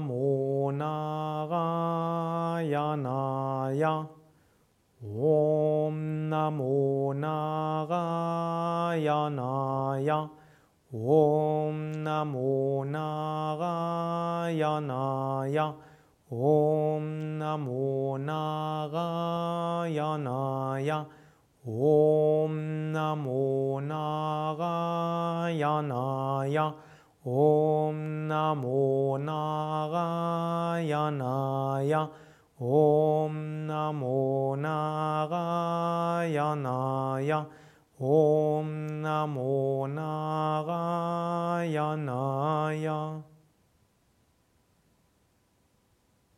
Namo Narayanaya. Om Namo Narayanaya. Om Namo Narayanaya. Om Namo Narayanaya. Om Namo Narayanaya. Om Namo 나가야나야 옴 나모 나가야나야 옴 나모 나가야나야